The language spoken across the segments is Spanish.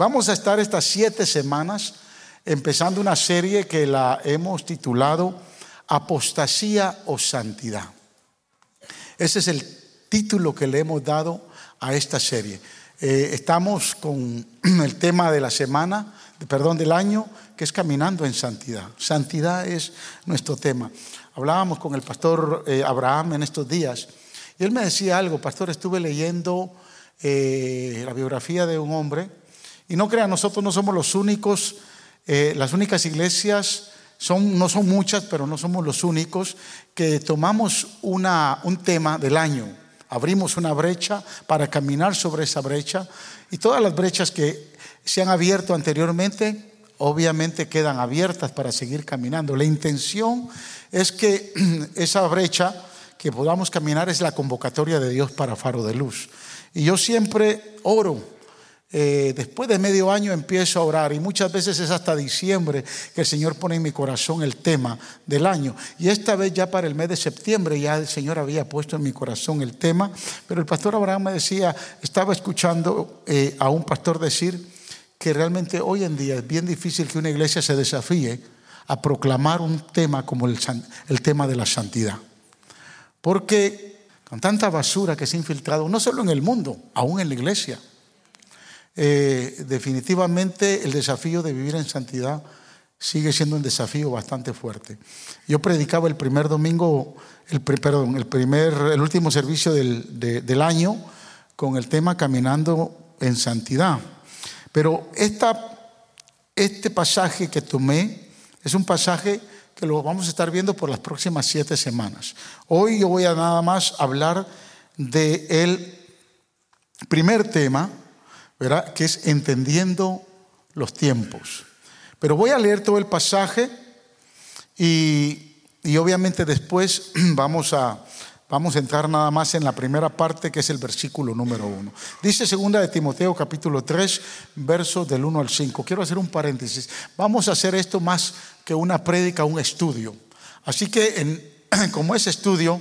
vamos a estar estas siete semanas empezando una serie que la hemos titulado Apostasía o Santidad. Ese es el título que le hemos dado a esta serie. Eh, estamos con el tema de la semana, perdón, del año, que es caminando en santidad. Santidad es nuestro tema. Hablábamos con el pastor eh, Abraham en estos días y él me decía algo, pastor, estuve leyendo eh, la biografía de un hombre y no crean, nosotros no somos los únicos, las únicas iglesias, son, no son muchas, pero no somos los únicos que tomamos una, un tema del año abrimos una brecha para caminar sobre esa brecha y todas las brechas que se han abierto anteriormente obviamente quedan abiertas para seguir caminando. La intención es que esa brecha que podamos caminar es la convocatoria de Dios para Faro de Luz. Y yo siempre oro eh, después de medio año empiezo a orar y muchas veces es hasta diciembre que el Señor pone en mi corazón el tema del año. Y esta vez ya para el mes de septiembre ya el Señor había puesto en mi corazón el tema, pero el pastor Abraham me decía, estaba escuchando eh, a un pastor decir que realmente hoy en día es bien difícil que una iglesia se desafíe a proclamar un tema como el, el tema de la santidad. Porque con tanta basura que se ha infiltrado, no solo en el mundo, aún en la iglesia, eh, definitivamente el desafío de vivir en santidad sigue siendo un desafío bastante fuerte. Yo predicaba el primer domingo, el, perdón, el, primer, el último servicio del, del año con el tema Caminando en Santidad. Pero esta, este pasaje que tomé es un pasaje que lo vamos a estar viendo por las próximas siete semanas. Hoy yo voy a nada más hablar del el primer tema, ¿verdad? que es entendiendo los tiempos. Pero voy a leer todo el pasaje y, y obviamente después vamos a, vamos a entrar nada más en la primera parte que es el versículo número uno. Dice segunda de Timoteo capítulo 3, versos del 1 al 5. Quiero hacer un paréntesis. Vamos a hacer esto más que una prédica, un estudio. Así que como es estudio,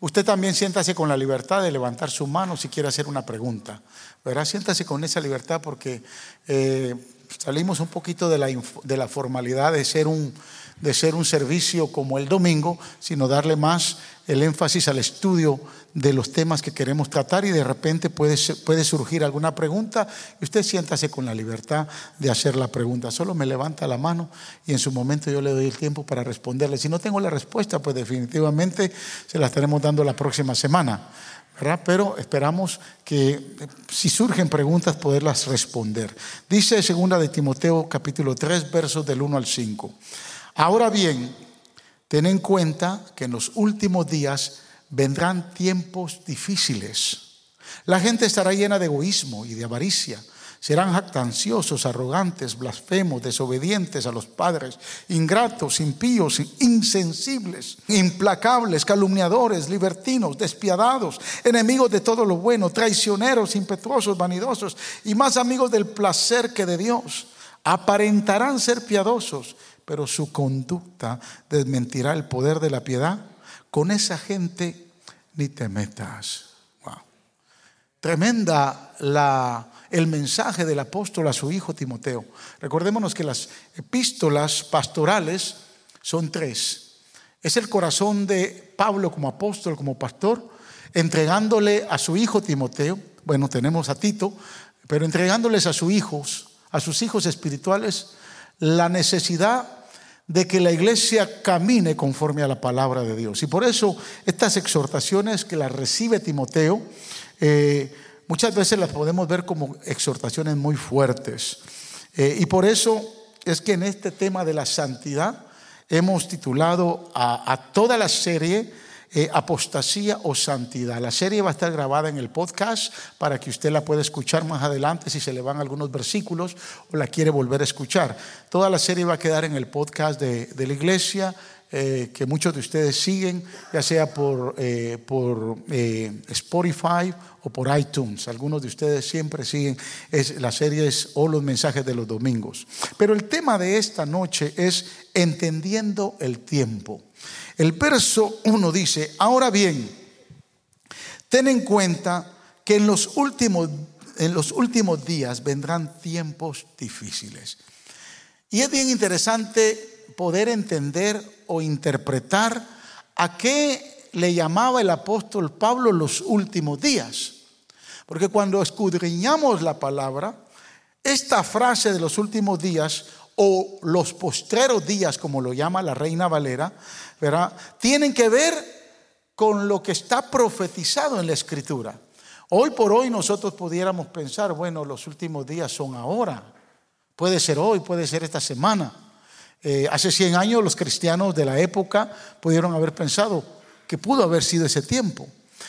usted también siéntase con la libertad de levantar su mano si quiere hacer una pregunta. ¿Verdad? Siéntase con esa libertad porque eh, salimos un poquito de la, de la formalidad de ser, un, de ser un servicio como el domingo, sino darle más el énfasis al estudio de los temas que queremos tratar y de repente puede, puede surgir alguna pregunta y usted siéntase con la libertad de hacer la pregunta. Solo me levanta la mano y en su momento yo le doy el tiempo para responderle. Si no tengo la respuesta, pues definitivamente se la estaremos dando la próxima semana. Pero esperamos que si surgen preguntas poderlas responder. Dice segunda de Timoteo capítulo 3 versos del 1 al 5. Ahora bien, ten en cuenta que en los últimos días vendrán tiempos difíciles. La gente estará llena de egoísmo y de avaricia Serán jactanciosos, arrogantes, blasfemos, desobedientes a los padres, ingratos, impíos, insensibles, implacables, calumniadores, libertinos, despiadados, enemigos de todo lo bueno, traicioneros, impetuosos, vanidosos y más amigos del placer que de Dios. Aparentarán ser piadosos, pero su conducta desmentirá el poder de la piedad. Con esa gente ni te metas. Tremenda la el mensaje del apóstol a su hijo Timoteo. Recordémonos que las epístolas pastorales son tres. Es el corazón de Pablo como apóstol, como pastor, entregándole a su hijo Timoteo, bueno, tenemos a Tito, pero entregándoles a sus hijos, a sus hijos espirituales, la necesidad de que la iglesia camine conforme a la palabra de Dios. Y por eso estas exhortaciones que las recibe Timoteo, eh, Muchas veces las podemos ver como exhortaciones muy fuertes. Eh, y por eso es que en este tema de la santidad hemos titulado a, toda la serie eh, Apostasía o Santidad. La serie va a estar grabada en el podcast para que usted la pueda escuchar más adelante si se le van algunos versículos o la quiere volver a escuchar. Toda la serie va a quedar en el podcast de, de la iglesia. Eh, que muchos de ustedes siguen, ya sea por, eh, por eh, Spotify o por iTunes. Algunos de ustedes siempre siguen es, las series o los mensajes de los domingos. Pero el tema de esta noche es entendiendo el tiempo. El verso 1 dice, ahora bien, ten en cuenta que en los últimos en los últimos días vendrán tiempos difíciles. Y es bien interesante poder entender o interpretar a qué le llamaba el apóstol Pablo los últimos días. Porque cuando escudriñamos la palabra, esta frase de los últimos días o los postreros días, como lo llama la reina Valera, ¿verdad? tienen que ver con lo que está profetizado en la escritura. Hoy por hoy nosotros pudiéramos pensar, bueno, los últimos días son ahora. Puede ser hoy, puede ser esta semana. Eh, hace 100 años los cristianos de la época pudieron haber pensado que pudo haber sido ese tiempo.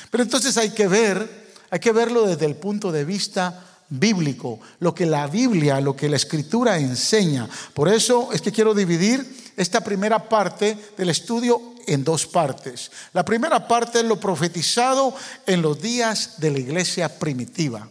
Pero entonces hay que ver hay que verlo desde el punto de vista bíblico, lo que la Biblia, lo que la escritura enseña. Por eso es que quiero dividir esta primera parte del estudio en dos partes. La primera parte es lo profetizado en los días de la iglesia primitiva.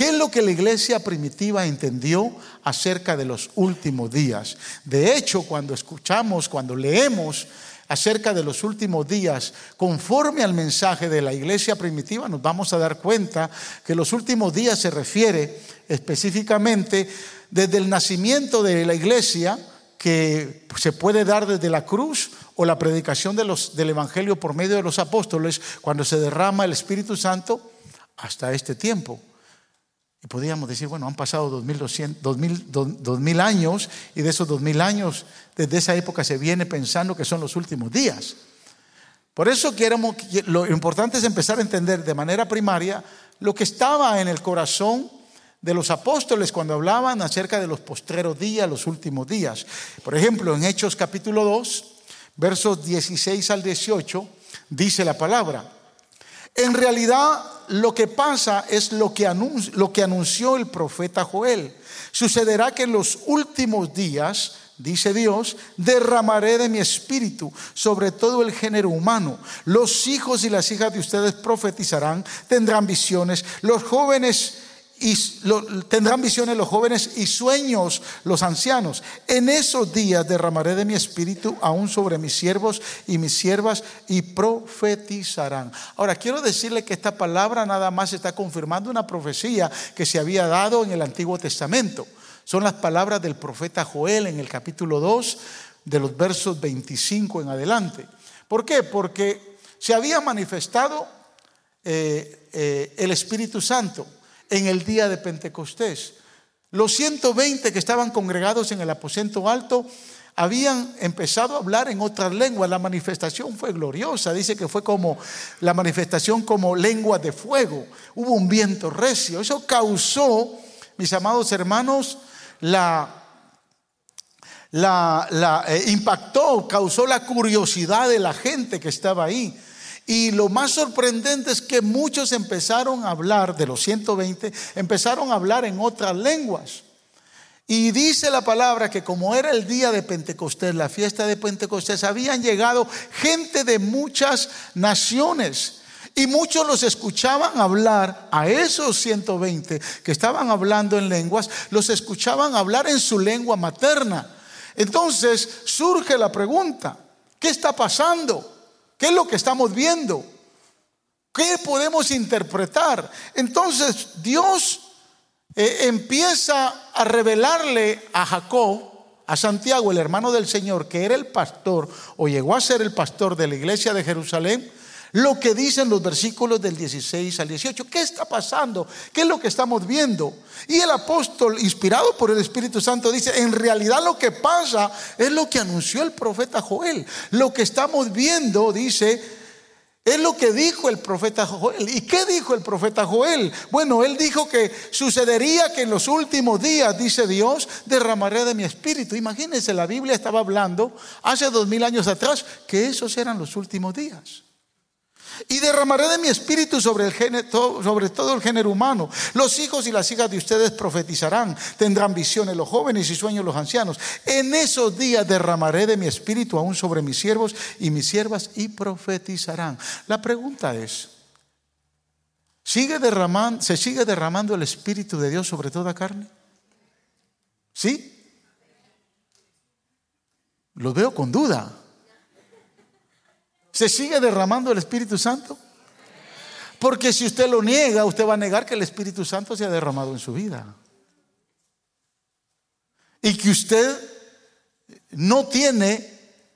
¿Qué es lo que la iglesia primitiva entendió acerca de los últimos días? De hecho, cuando escuchamos, cuando leemos acerca de los últimos días, conforme al mensaje de la iglesia primitiva, nos vamos a dar cuenta que los últimos días se refiere específicamente desde el nacimiento de la iglesia, que se puede dar desde la cruz o la predicación del Evangelio por medio de los apóstoles, cuando se derrama el Espíritu Santo, hasta este tiempo. Y podríamos decir, bueno, han pasado 2000, años y de esos 2000 años, desde esa época se viene pensando que son los últimos días. Por eso queremos, lo importante es empezar a entender de manera primaria lo que estaba en el corazón de los apóstoles cuando hablaban acerca de los postreros días, los últimos días. Por ejemplo, en Hechos capítulo 2, versos 16 al 18, dice la palabra. En realidad lo que pasa es lo que, anunció, lo que anunció el profeta Joel. Sucederá que en los últimos días, dice Dios, derramaré de mi espíritu sobre todo el género humano. Los hijos y las hijas de ustedes profetizarán, tendrán visiones, los jóvenes y tendrán visiones los jóvenes y sueños los ancianos. En esos días derramaré de mi espíritu aún sobre mis siervos y mis siervas y profetizarán. Ahora, quiero decirle que esta palabra nada más está confirmando una profecía que se había dado en el Antiguo Testamento. Son las palabras del profeta Joel en el capítulo 2 de los versos 25 en adelante. ¿Por qué? Porque se había manifestado eh, eh, el Espíritu Santo en el día de Pentecostés. Los 120 que estaban congregados en el aposento alto habían empezado a hablar en otras lenguas. La manifestación fue gloriosa. Dice que fue como la manifestación como lengua de fuego. Hubo un viento recio. Eso causó, mis amados hermanos, la, la, la eh, impactó, causó la curiosidad de la gente que estaba ahí. Y lo más sorprendente es que muchos empezaron a hablar, de los 120, empezaron a hablar en otras lenguas. Y dice la palabra que como era el día de Pentecostés, la fiesta de Pentecostés, habían llegado gente de muchas naciones. Y muchos los escuchaban hablar, a esos 120 que estaban hablando en lenguas, los escuchaban hablar en su lengua materna. Entonces surge la pregunta, ¿qué está pasando? ¿Qué es lo que estamos viendo? ¿Qué podemos interpretar? Entonces Dios eh, empieza a revelarle a Jacob, a Santiago, el hermano del Señor, que era el pastor o llegó a ser el pastor de la iglesia de Jerusalén, lo que dicen los versículos del 16 al 18. ¿Qué está pasando? ¿Qué es lo que estamos viendo? Y el apóstol, inspirado por el Espíritu Santo, dice, en realidad lo que pasa es lo que anunció el profeta Joel. Lo que estamos viendo, dice, es lo que dijo el profeta Joel. ¿Y qué dijo el profeta Joel? Bueno, él dijo que sucedería que en los últimos días, dice Dios, derramaré de mi espíritu. Imagínense, la Biblia estaba hablando hace dos mil años atrás que esos eran los últimos días. Y derramaré de mi espíritu sobre, el sobre todo el género humano. Los hijos y las hijas de ustedes profetizarán, tendrán visiones los jóvenes y sueños los ancianos. En esos días derramaré de mi espíritu aún sobre mis siervos y mis siervas y profetizarán. La pregunta es, ¿sigue derramando, ¿se sigue derramando el espíritu de Dios sobre toda carne? ¿Sí? Lo veo con duda. ¿Se sigue derramando el Espíritu Santo? Porque si usted lo niega, usted va a negar que el Espíritu Santo se ha derramado en su vida. Y que usted no tiene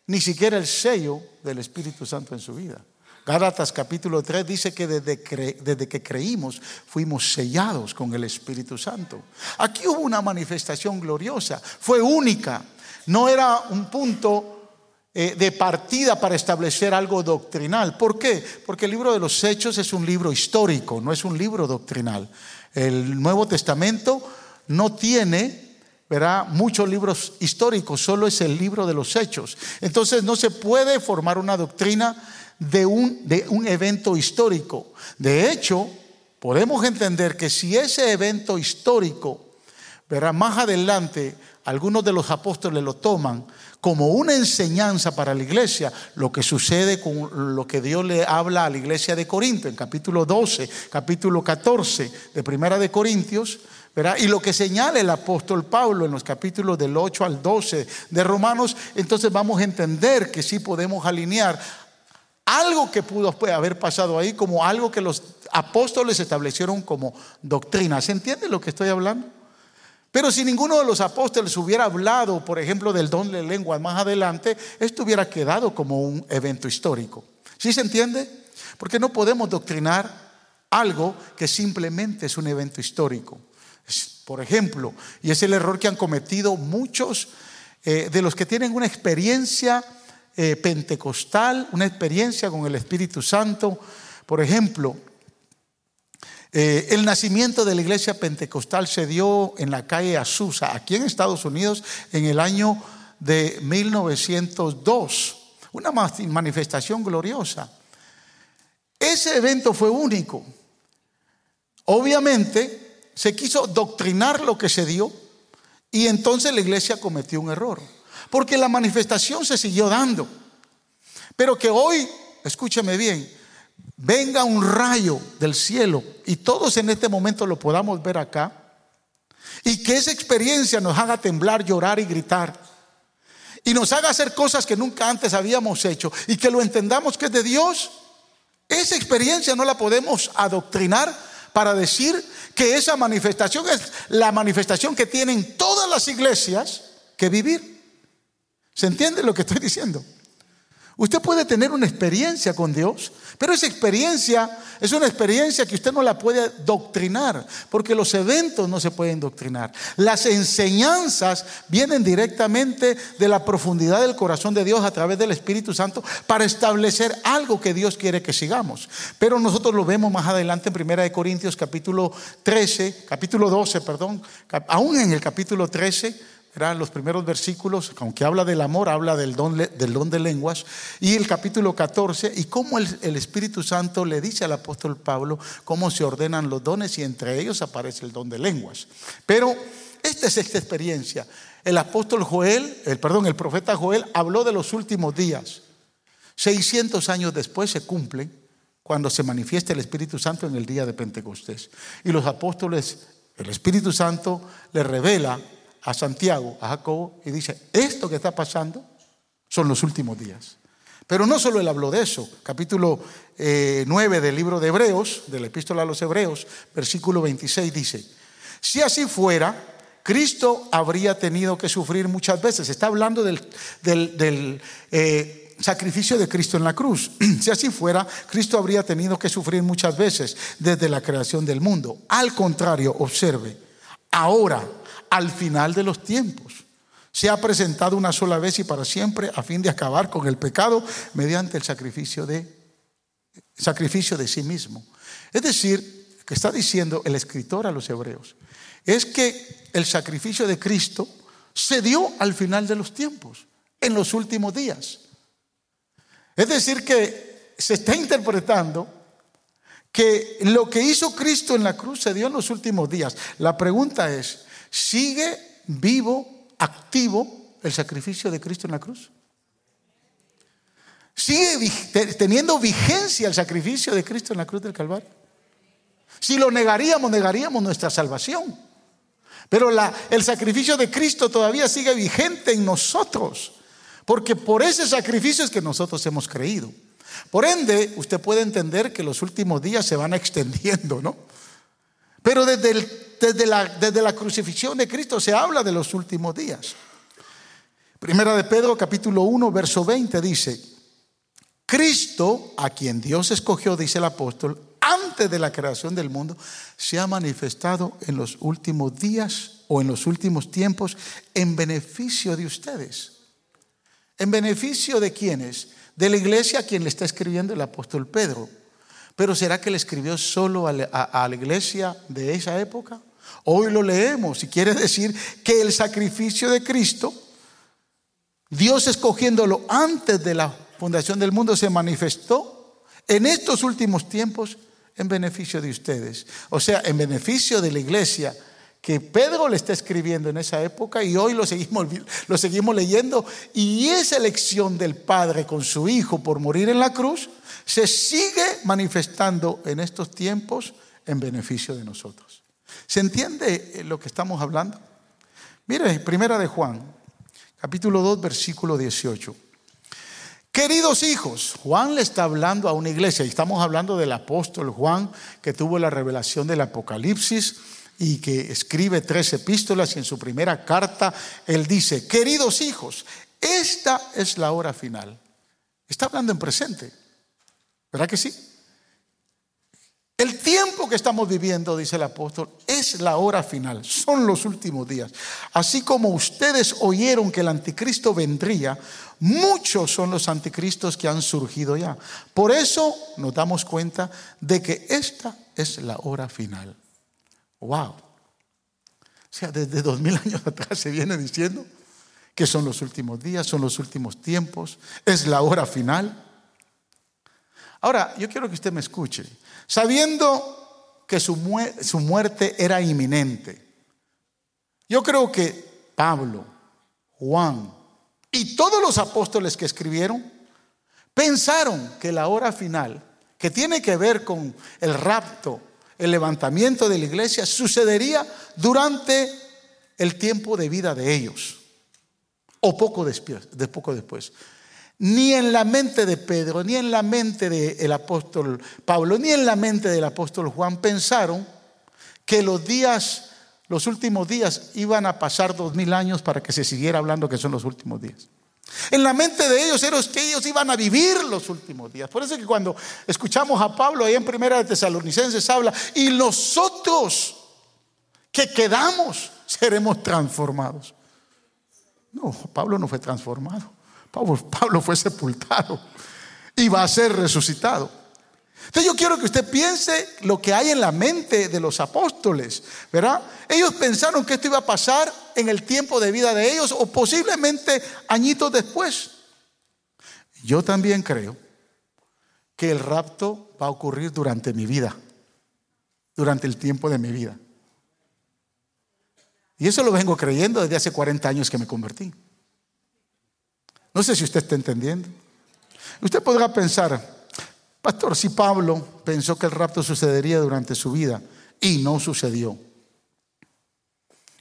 ni siquiera el sello del Espíritu Santo en su vida. Gálatas capítulo 3 dice que desde, desde, que creímos fuimos sellados con el Espíritu Santo. Aquí hubo una manifestación gloriosa, fue única, no era un punto eh, de partida para establecer algo doctrinal. ¿Por qué? Porque el libro de los Hechos es un libro histórico, no es un libro doctrinal. El Nuevo Testamento no tiene verá muchos libros históricos, solo es el libro de los hechos. Entonces no se puede formar una doctrina de un, de un evento histórico. De hecho, podemos entender que si ese evento histórico, verá, más adelante algunos de los apóstoles lo toman como una enseñanza para la iglesia, lo que sucede con lo que Dios le habla a la iglesia de Corinto, en capítulo 12, capítulo 14 de Primera de Corintios, verá y lo que señala el apóstol Pablo en los capítulos del 8 al 12 de Romanos, entonces vamos a entender que sí podemos alinear algo que pudo haber pasado ahí como algo que los apóstoles establecieron como doctrina. ¿Se entiende lo que estoy hablando? Pero si ninguno de los apóstoles hubiera hablado, por ejemplo, del don de lengua más adelante, esto hubiera quedado como un evento histórico. ¿Sí se entiende? Porque no podemos doctrinar algo que simplemente es un evento histórico. Por ejemplo, y es el error que han cometido muchos eh, de los que tienen una experiencia eh, pentecostal, una experiencia con el Espíritu Santo. Por ejemplo, eh, el nacimiento de la iglesia pentecostal se dio en la calle Azusa, aquí en Estados Unidos, en el año de 1902. Una manifestación gloriosa. Ese evento fue único. Obviamente se quiso doctrinar lo que se dio y entonces la iglesia cometió un error. Porque la manifestación se siguió dando. Pero que hoy, escúcheme bien, venga un rayo del cielo y todos en este momento lo podamos ver acá. Y que esa experiencia nos haga temblar, llorar y gritar. Y nos haga hacer cosas que nunca antes habíamos hecho. Y que lo entendamos que es de Dios. Esa experiencia no la podemos adoctrinar para decir que esa manifestación es la manifestación que tienen todas las iglesias que vivir. ¿Se entiende lo que estoy diciendo? Usted puede tener una experiencia con Dios, pero esa experiencia es una experiencia que usted no la puede doctrinar, porque los eventos no se pueden doctrinar. Las enseñanzas vienen directamente de la profundidad del corazón de Dios a través del Espíritu Santo para establecer algo que Dios quiere que sigamos. Pero nosotros lo vemos más adelante en 1 Corintios capítulo 13, capítulo 12, perdón, aún en el capítulo 13 eran los primeros versículos, aunque habla del amor, habla del don, del don de lenguas, y el capítulo 14, y cómo el, el, Espíritu Santo le dice al apóstol Pablo cómo se ordenan los dones, y entre ellos aparece el don de lenguas. Pero esta es esta experiencia. El apóstol Joel, el, perdón, el profeta Joel habló de los últimos días. 600 años después se cumplen cuando se manifiesta el Espíritu Santo en el día de Pentecostés. Y los apóstoles, el Espíritu Santo le revela a Santiago, a Jacobo, y dice, esto que está pasando son los últimos días. Pero no solo él habló de eso, capítulo 9 eh, del libro de Hebreos, de la epístola a los Hebreos, versículo 26 dice, si así fuera, Cristo habría tenido que sufrir muchas veces. Está hablando del, del, eh, sacrificio de Cristo en la cruz. si así fuera, Cristo habría tenido que sufrir muchas veces desde la creación del mundo. Al contrario, observe, ahora al final de los tiempos. Se ha presentado una sola vez y para siempre a fin de acabar con el pecado mediante el sacrificio de, sacrificio de sí mismo. Es decir, que está diciendo el escritor a los hebreos, es que el sacrificio de Cristo se dio al final de los tiempos, en los últimos días. Es decir, que se está interpretando que lo que hizo Cristo en la cruz se dio en los últimos días. La pregunta es, ¿Sigue vivo, activo el sacrificio de Cristo en la cruz? ¿Sigue teniendo vigencia el sacrificio de Cristo en la cruz del Calvario? Si lo negaríamos, negaríamos nuestra salvación. Pero el sacrificio de Cristo todavía sigue vigente en nosotros. Porque por ese sacrificio es que nosotros hemos creído. Por ende, usted puede entender que los últimos días se van extendiendo, ¿no? Pero desde, desde, la, desde la crucifixión de Cristo se habla de los últimos días. Primera de Pedro capítulo 1, verso 20 dice, Cristo, a quien Dios escogió, dice el apóstol, antes de la creación del mundo, se ha manifestado en los últimos días o en los últimos tiempos en beneficio de ustedes. ¿En beneficio de quiénes? De la iglesia a quien le está escribiendo el apóstol Pedro. Pero ¿será que le escribió solo a la, iglesia de esa época? Hoy lo leemos y quiere decir que el sacrificio de Cristo, Dios escogiéndolo antes de la fundación del mundo, se manifestó en estos últimos tiempos en beneficio de ustedes. O sea, en beneficio de la iglesia que Pedro le está escribiendo en esa época y hoy lo seguimos, lo seguimos leyendo. Y esa elección del Padre con su Hijo por morir en la cruz se sigue manifestando en estos tiempos en beneficio de nosotros. ¿Se entiende eh, lo que estamos hablando? Mire, primera de Juan, capítulo 2, versículo 18. Queridos hijos, Juan le está hablando a una iglesia y estamos hablando del apóstol Juan que tuvo la revelación del Apocalipsis y que escribe tres epístolas y en su primera carta él dice, queridos hijos, esta es la hora final. Está hablando en presente, ¿verdad que sí? El tiempo que estamos viviendo, dice el apóstol, es la hora final, son los últimos días. Así como ustedes oyeron que el anticristo vendría, muchos son los anticristos que han surgido ya. Por eso nos damos cuenta de que esta es la hora final. Wow. O sea, desde dos mil años atrás se viene diciendo que son los últimos días, son los últimos tiempos, es la hora final. Ahora, yo quiero que usted me escuche. Sabiendo que su, su muerte era inminente, yo creo que Pablo, Juan y todos los apóstoles que escribieron pensaron que la hora final, que tiene que ver con el rapto, el levantamiento de la iglesia sucedería durante el tiempo de vida de ellos, o poco después. De poco después. Ni en la mente de Pedro, ni en la mente del apóstol Pablo, ni en la mente del apóstol Juan pensaron que los días, los últimos días, iban a pasar dos mil años para que se siguiera hablando que son los últimos días. En la mente de ellos era que ellos iban a vivir los últimos días. Por eso es que cuando escuchamos a Pablo ahí en Primera de Tesalonicenses habla, y nosotros que quedamos seremos transformados. No, Pablo no fue transformado. Pablo, Pablo fue sepultado y va a ser resucitado. Entonces yo quiero que usted piense lo que hay en la mente de los apóstoles, ¿verdad? Ellos pensaron que esto iba a pasar en el tiempo de vida de ellos o posiblemente añitos después. Yo también creo que el rapto va a ocurrir durante mi vida, durante el tiempo de mi vida. Y eso lo vengo creyendo desde hace 40 años que me convertí. No sé si usted está entendiendo. Usted podrá pensar, Pastor, si Pablo pensó que el rapto sucedería durante su vida y no sucedió.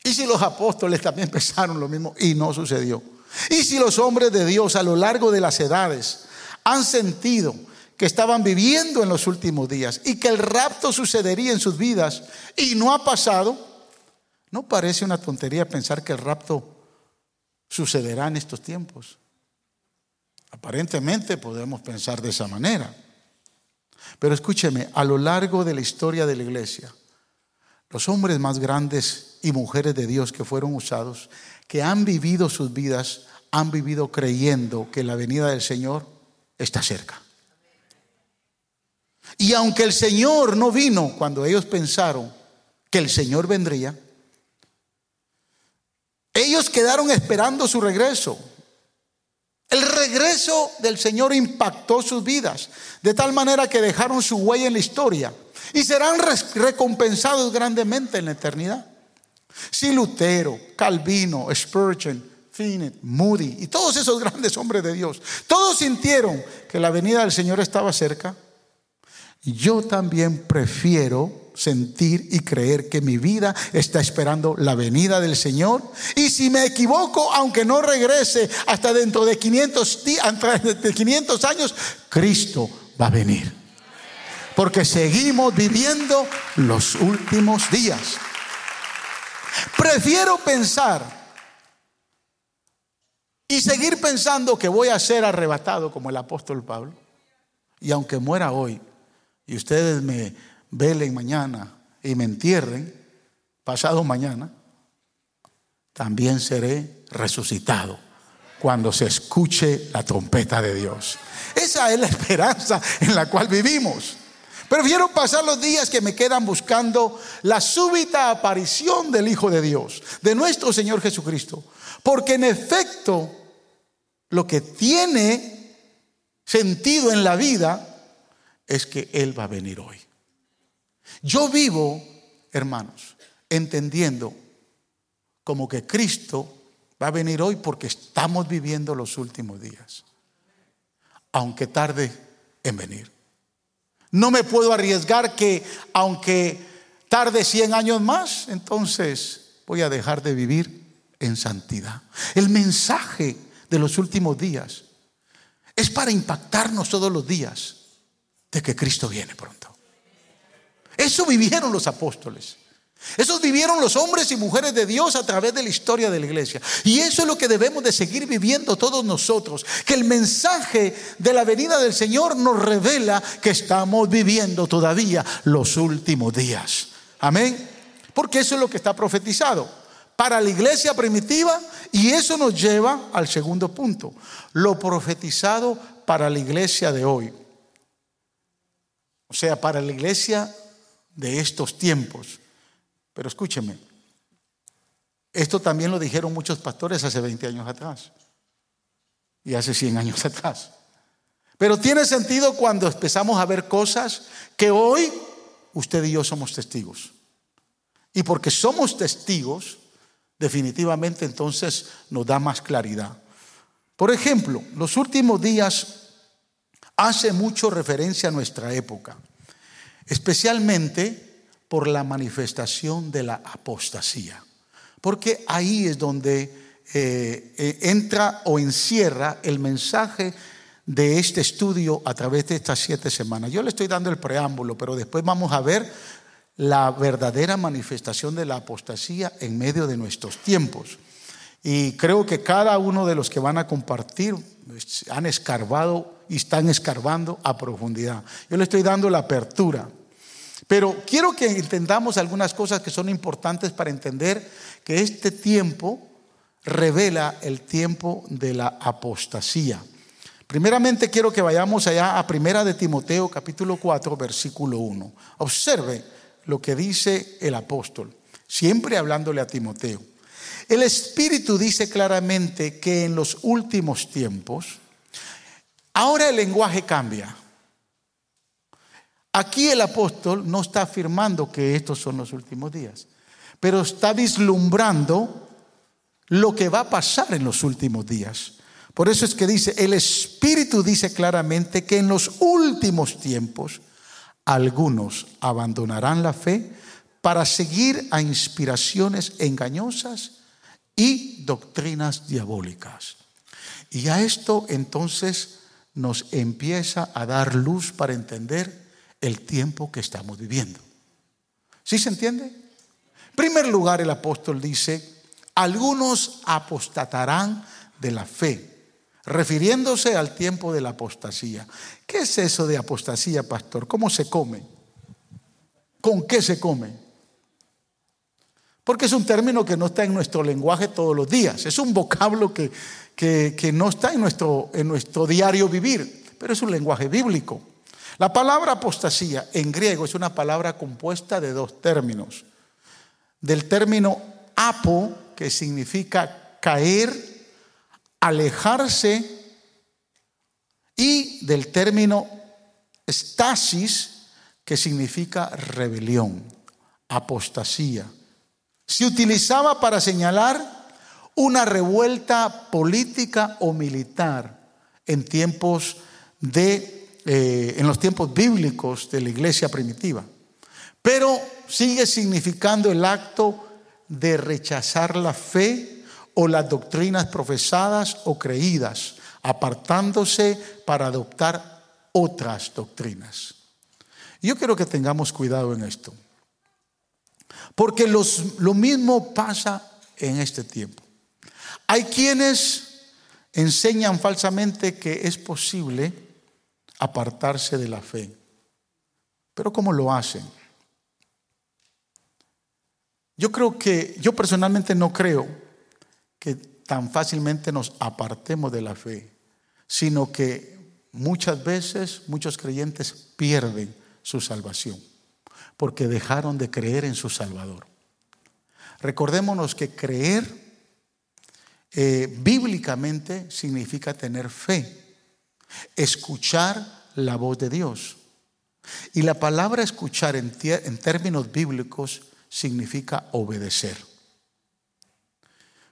Y si los apóstoles también pensaron lo mismo y no sucedió. Y si los hombres de Dios a lo largo de las edades han sentido que estaban viviendo en los últimos días y que el rapto sucedería en sus vidas y no ha pasado, ¿no parece una tontería pensar que el rapto sucederá en estos tiempos? Aparentemente podemos pensar de esa manera. Pero escúcheme, a lo largo de la historia de la iglesia, los hombres más grandes y mujeres de Dios que fueron usados, que han vivido sus vidas, han vivido creyendo que la venida del Señor está cerca. Y aunque el Señor no vino cuando ellos pensaron que el Señor vendría, ellos quedaron esperando su regreso. El regreso del Señor impactó sus vidas, de tal manera que dejaron su huella en la historia y serán recompensados grandemente en la eternidad. Si Lutero, Calvino, Spurgeon, Finney, Moody y todos esos grandes hombres de Dios, todos sintieron que la venida del Señor estaba cerca, yo también prefiero sentir y creer que mi vida está esperando la venida del Señor. Y si me equivoco, aunque no regrese hasta dentro de 500, de 500 años, Cristo va a venir. Porque seguimos viviendo los últimos días. Prefiero pensar y seguir pensando que voy a ser arrebatado como el apóstol Pablo. Y aunque muera hoy y ustedes me velen mañana y me entierren, pasado mañana, también seré resucitado cuando se escuche la trompeta de Dios. Esa es la esperanza en la cual vivimos. Prefiero pasar los días que me quedan buscando la súbita aparición del Hijo de Dios, de nuestro Señor Jesucristo. Porque en efecto, lo que tiene sentido en la vida es que Él va a venir hoy. Yo vivo, hermanos, entendiendo como que Cristo va a venir hoy porque estamos viviendo los últimos días, aunque tarde en venir. No me puedo arriesgar que aunque tarde 100 años más, entonces voy a dejar de vivir en santidad. El mensaje de los últimos días es para impactarnos todos los días de que Cristo viene pronto. Eso vivieron los apóstoles. Eso vivieron los hombres y mujeres de Dios a través de la historia de la iglesia. Y eso es lo que debemos de seguir viviendo todos nosotros. Que el mensaje de la venida del Señor nos revela que estamos viviendo todavía los últimos días. Amén. Porque eso es lo que está profetizado para la iglesia primitiva y eso nos lleva al segundo punto. Lo profetizado para la iglesia de hoy. O sea, para la iglesia de estos tiempos. Pero escúcheme, esto también lo dijeron muchos pastores hace 20 años atrás y hace 100 años atrás. Pero tiene sentido cuando empezamos a ver cosas que hoy usted y yo somos testigos. Y porque somos testigos, definitivamente entonces nos da más claridad. Por ejemplo, los últimos días hace mucho referencia a nuestra época, especialmente por la manifestación de la apostasía, porque ahí es donde eh, eh, entra o encierra el mensaje de este estudio a través de estas siete semanas. Yo le estoy dando el preámbulo, pero después vamos a ver la verdadera manifestación de la apostasía en medio de nuestros tiempos. Y creo que cada uno de los que van a compartir han escarbado y están escarbando a profundidad. Yo le estoy dando la apertura. Pero quiero que entendamos algunas cosas que son importantes para entender que este tiempo revela el tiempo de la apostasía. Primeramente quiero que vayamos allá a Primera de Timoteo capítulo 4 versículo 1. Observe lo que dice el apóstol, siempre hablándole a Timoteo. El Espíritu dice claramente que en los últimos tiempos, ahora el lenguaje cambia. Aquí el apóstol no está afirmando que estos son los últimos días, pero está vislumbrando lo que va a pasar en los últimos días. Por eso es que dice, el Espíritu dice claramente que en los últimos tiempos algunos abandonarán la fe para seguir a inspiraciones engañosas y doctrinas diabólicas. Y a esto entonces nos empieza a dar luz para entender el tiempo que estamos viviendo. ¿Sí se entiende? En primer lugar, el apóstol dice, algunos apostatarán de la fe, refiriéndose al tiempo de la apostasía. ¿Qué es eso de apostasía, pastor? ¿Cómo se come? ¿Con qué se come? Porque es un término que no está en nuestro lenguaje todos los días. Es un vocablo que, que, no está en nuestro, en nuestro diario vivir, pero es un lenguaje bíblico. La palabra apostasía en griego es una palabra compuesta de dos términos. Del término apo, que significa caer, alejarse, y del término stasis, que significa rebelión, apostasía se utilizaba para señalar una revuelta política o militar en tiempos de, eh, en los tiempos bíblicos de la iglesia primitiva. pero sigue significando el acto de rechazar la fe o las doctrinas profesadas o creídas, apartándose para adoptar otras doctrinas. Yo quiero que tengamos cuidado en esto, porque lo mismo pasa en este tiempo. Hay quienes enseñan falsamente que es posible apartarse de la fe, pero ¿cómo lo hacen? Yo creo que, yo personalmente no creo que tan fácilmente nos apartemos de la fe, sino que muchas veces muchos creyentes pierden su salvación porque dejaron de creer en su Salvador. Recordémonos que creer eh, bíblicamente significa tener fe, escuchar la voz de Dios. Y la palabra escuchar en, en términos bíblicos significa obedecer.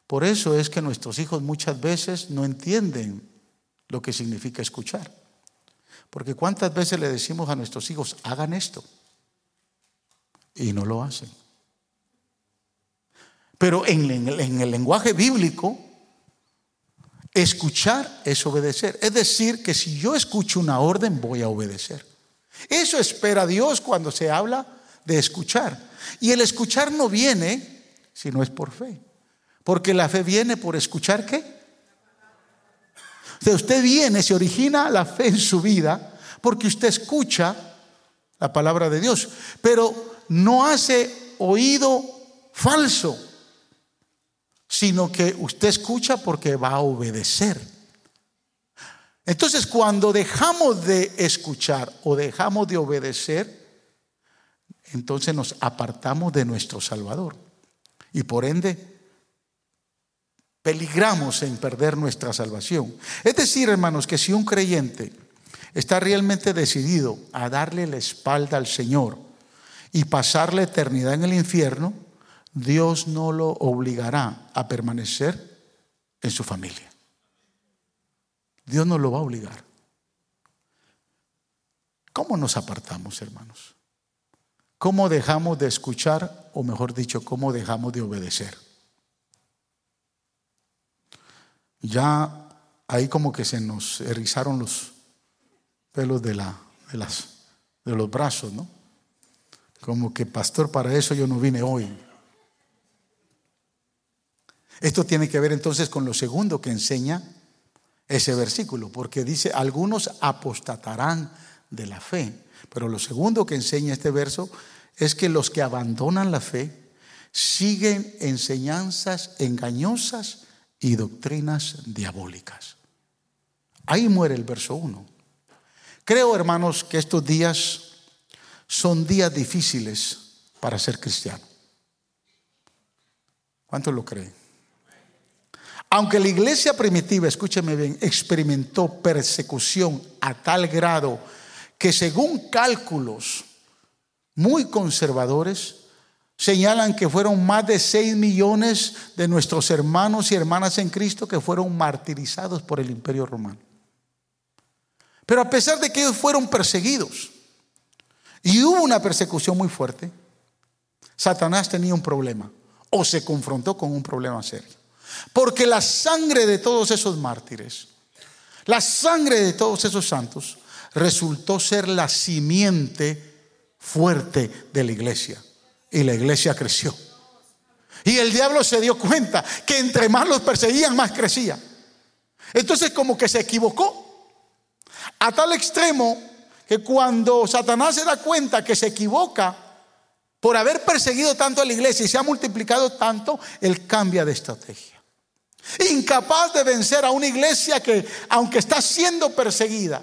Por eso es que nuestros hijos muchas veces no entienden lo que significa escuchar. Porque cuántas veces le decimos a nuestros hijos, hagan esto, y no lo hacen. Pero en, el lenguaje bíblico, escuchar es obedecer. Es decir, que si yo escucho una orden, voy a obedecer. Eso espera Dios cuando se habla de escuchar. Y el escuchar no viene si no es por fe. Porque la fe viene por escuchar qué. O usted viene, se origina la fe en su vida porque usted escucha la palabra de Dios, pero no hace oído falso, sino que usted escucha porque va a obedecer. Entonces, cuando dejamos de escuchar o dejamos de obedecer, entonces nos apartamos de nuestro Salvador. Y por ende, peligramos en perder nuestra salvación. Es decir, hermanos, que si un creyente está realmente decidido a darle la espalda al Señor y pasar la eternidad en el infierno, Dios no lo obligará a permanecer en su familia. Dios no lo va a obligar. ¿Cómo nos apartamos, hermanos? ¿Cómo dejamos de escuchar, o mejor dicho, cómo dejamos de obedecer? Ya ahí como que se nos erizaron los pelos de, la, de, las, de los brazos, ¿no? Como que, pastor, para eso yo no vine hoy. Esto tiene que ver entonces con lo segundo que enseña ese versículo, porque dice, algunos apostatarán de la fe. Pero lo segundo que enseña este verso es que los que abandonan la fe siguen enseñanzas engañosas y doctrinas diabólicas. Ahí muere el verso 1. Creo, hermanos, que estos días son días difíciles para ser cristiano. ¿Cuántos lo creen? Aunque la iglesia primitiva, escúcheme bien, experimentó persecución a tal grado que según cálculos muy conservadores, señalan que fueron más de 6 millones de nuestros hermanos y hermanas en Cristo que fueron martirizados por el imperio romano. Pero a pesar de que ellos fueron perseguidos y hubo una persecución muy fuerte, Satanás tenía un problema o se confrontó con un problema serio. Porque la sangre de todos esos mártires, la sangre de todos esos santos, resultó ser la simiente fuerte de la iglesia. Y la iglesia creció. Y el diablo se dio cuenta que entre más los perseguían, más crecía. Entonces como que se equivocó. A tal extremo que cuando Satanás se da cuenta que se equivoca por haber perseguido tanto a la iglesia y se ha multiplicado tanto, él cambia de estrategia. Incapaz de vencer a una iglesia que, aunque está siendo perseguida,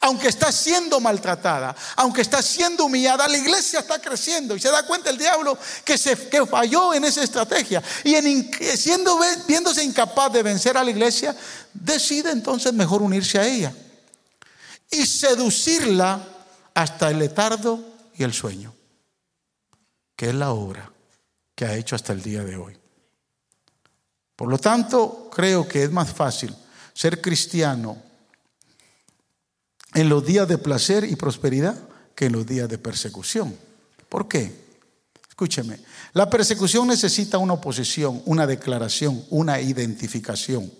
aunque está siendo maltratada, aunque está siendo humillada, la iglesia está creciendo. Y se da cuenta el diablo que, se, falló en esa estrategia. Y en, siendo, viéndose incapaz de vencer a la iglesia, decide entonces mejor unirse a ella y seducirla hasta el letardo y el sueño, que es la obra que ha hecho hasta el día de hoy. Por lo tanto, creo que es más fácil ser cristiano en los días de placer y prosperidad que en los días de persecución. ¿Por qué? Escúcheme, la persecución necesita una oposición, una declaración, una identificación.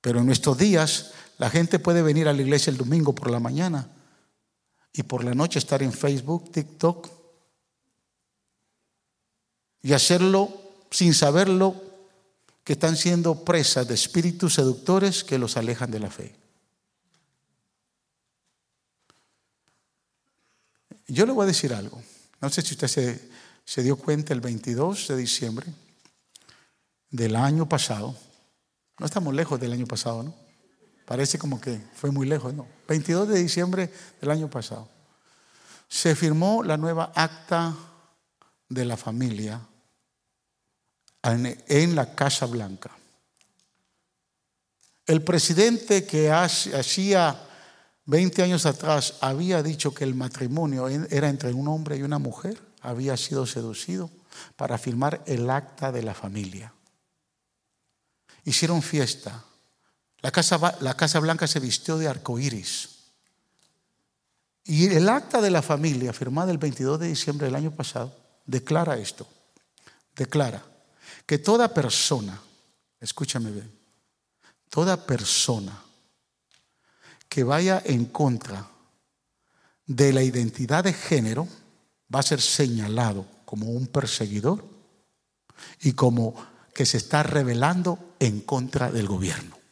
Pero en nuestros días la gente puede venir a la iglesia el domingo por la mañana y por la noche estar en Facebook, TikTok y hacerlo sin saberlo que están siendo presas de espíritus seductores que los alejan de la fe. Yo le voy a decir algo. No sé si usted se, se dio cuenta el 22 de diciembre del año pasado. No estamos lejos del año pasado, ¿no? Parece como que fue muy lejos, ¿no? 22 de diciembre del año pasado. Se firmó la nueva acta de la familia en, la Casa Blanca. El presidente que hacía 20 años atrás había dicho que el matrimonio era entre un hombre y una mujer, había sido seducido para firmar el acta de la familia. Hicieron fiesta. La Casa, la casa Blanca se vistió de arcoíris. Y el acta de la familia, firmada el 22 de diciembre del año pasado, declara esto. Declara que toda persona, escúchame bien, toda persona que vaya en contra de la identidad de género va a ser señalado como un perseguidor y como que se está rebelando en contra del gobierno.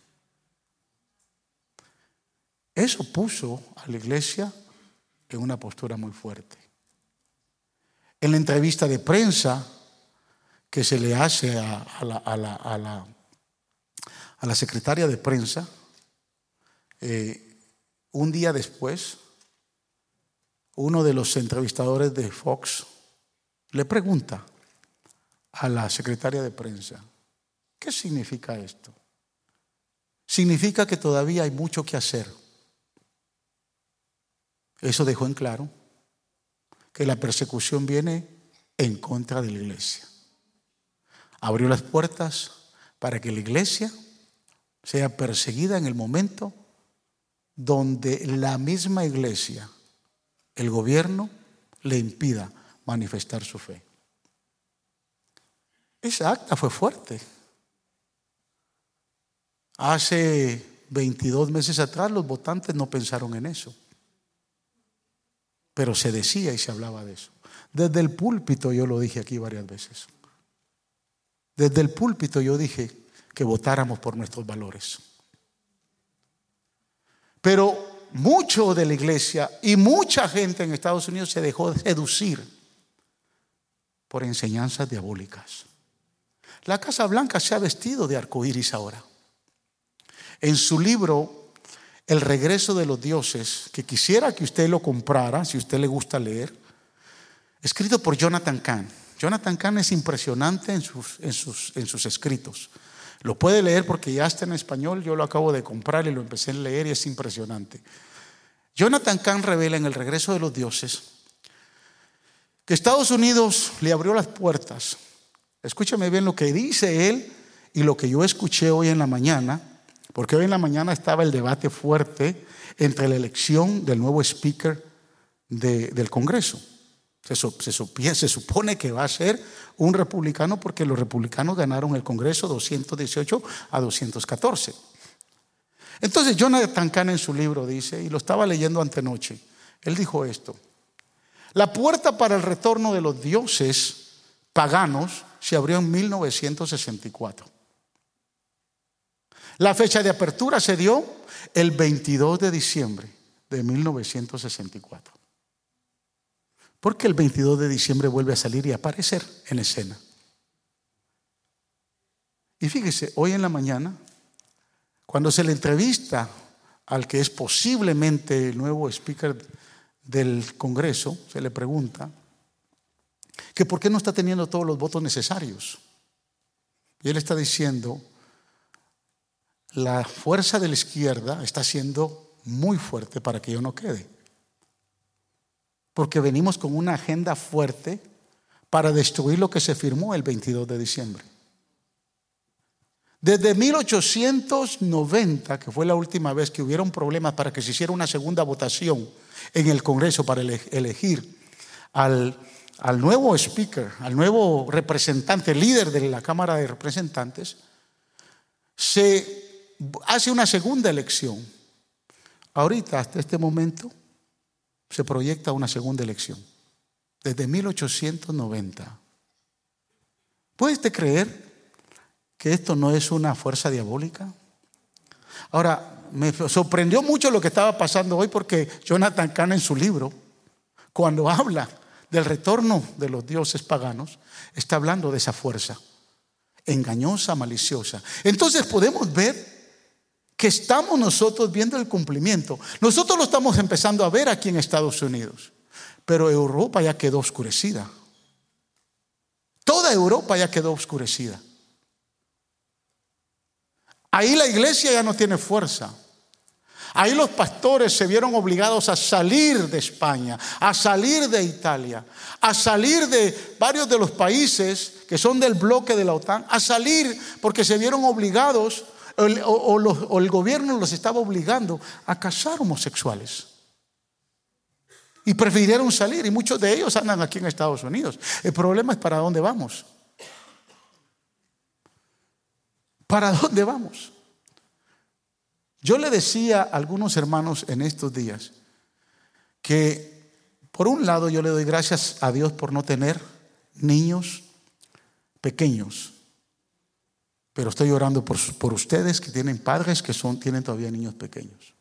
Eso puso a la iglesia en una postura muy fuerte. En la entrevista de prensa que se le hace a, la, secretaria de prensa, eh, un día después, uno de los entrevistadores de Fox le pregunta a la secretaria de prensa, ¿qué significa esto? Significa que todavía hay mucho que hacer. Eso dejó en claro que la persecución viene en contra de la iglesia. Abrió las puertas para que la iglesia sea perseguida en el momento donde la misma iglesia, el gobierno, le impida manifestar su fe. Esa acta fue fuerte. Hace 22 meses atrás los votantes no pensaron en eso. Pero se decía y se hablaba de eso. Desde el púlpito yo lo dije aquí varias veces. Desde el púlpito yo dije que votáramos por nuestros valores. Pero mucho de la iglesia y mucha gente en Estados Unidos se dejó seducir por enseñanzas diabólicas. La Casa Blanca se ha vestido de arcoíris ahora. En su libro El regreso de los dioses, que quisiera que usted lo comprara, si usted le gusta leer, escrito por Jonathan Kahn. Jonathan Kahn es impresionante en sus, en sus, en sus escritos. Lo puede leer porque ya está en español, yo lo acabo de comprar y lo empecé a leer y es impresionante. Jonathan Kahn revela en El regreso de los dioses que Estados Unidos le abrió las puertas. Escúchame bien lo que dice él y lo que yo escuché hoy en la mañana, porque hoy en la mañana estaba el debate fuerte entre la elección del nuevo speaker del Congreso. Se, supone que va a ser un republicano porque los republicanos ganaron el Congreso 218 a 214. Entonces Jonathan Kahn en su libro dice, y lo estaba leyendo antenoche, él dijo esto, la puerta para el retorno de los dioses paganos se abrió en 1964. La fecha de apertura se dio el 22 de diciembre de 1964. Porque el 22 de diciembre vuelve a salir y aparecer en escena. Y fíjese, hoy en la mañana, cuando se le entrevista al que es posiblemente el nuevo speaker del Congreso, se le pregunta que por qué no está teniendo todos los votos necesarios. Y él está diciendo, la fuerza de la izquierda está siendo muy fuerte para que yo no quede porque venimos con una agenda fuerte para destruir lo que se firmó el 22 de diciembre. Desde 1890, que fue la última vez que hubieron problemas para que se hiciera una segunda votación en el Congreso para elegir al, al nuevo speaker, al nuevo representante, líder de la Cámara de Representantes, se hace una segunda elección. Ahorita, hasta este momento, se proyecta una segunda elección. Desde 1890. ¿Puedes creer que esto no es una fuerza diabólica? Ahora, me sorprendió mucho lo que estaba pasando hoy porque Jonathan Kahn en su libro, cuando habla del retorno de los dioses paganos, está hablando de esa fuerza engañosa, maliciosa. Entonces podemos ver que estamos nosotros viendo el cumplimiento. Nosotros lo estamos empezando a ver aquí en Estados Unidos, pero Europa ya quedó oscurecida. Toda Europa ya quedó oscurecida. Ahí la iglesia ya no tiene fuerza. Ahí los pastores se vieron obligados a salir de España, a salir de Italia, a salir de varios de los países que son del bloque de la OTAN, a salir porque se vieron obligados o, el gobierno los estaba obligando a casar homosexuales. Y prefirieron salir y muchos de ellos andan aquí en Estados Unidos. El problema es para dónde vamos. ¿Para dónde vamos? Yo le decía a algunos hermanos en estos días que por un lado yo le doy gracias a Dios por no tener niños pequeños, pero estoy orando por, por ustedes que tienen padres que son, tienen todavía niños pequeños.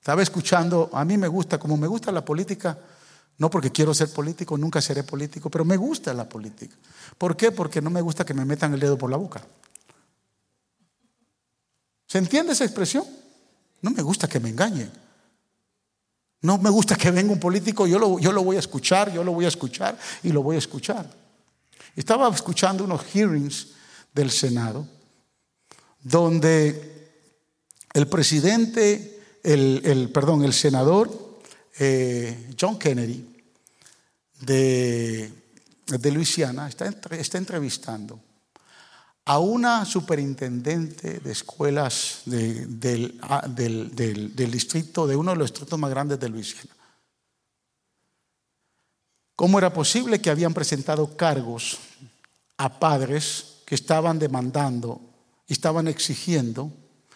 Estaba escuchando, a mí me gusta, como me gusta la política, no porque quiero ser político, nunca seré político, pero me gusta la política. ¿Por qué? Porque no me gusta que me metan el dedo por la boca. ¿Se entiende esa expresión? No me gusta que me engañen. No me gusta que venga un político, yo lo, yo lo voy a escuchar, yo lo voy a escuchar y lo voy a escuchar. Estaba escuchando unos hearings del Senado donde el presidente, el, perdón, el senador eh, John Kennedy de, de Luisiana está, está entrevistando a una superintendente de escuelas ah, del, del, distrito, de uno de los distritos más grandes de Luisiana. ¿Cómo era posible que habían presentado cargos a padres que estaban demandando estaban exigiendo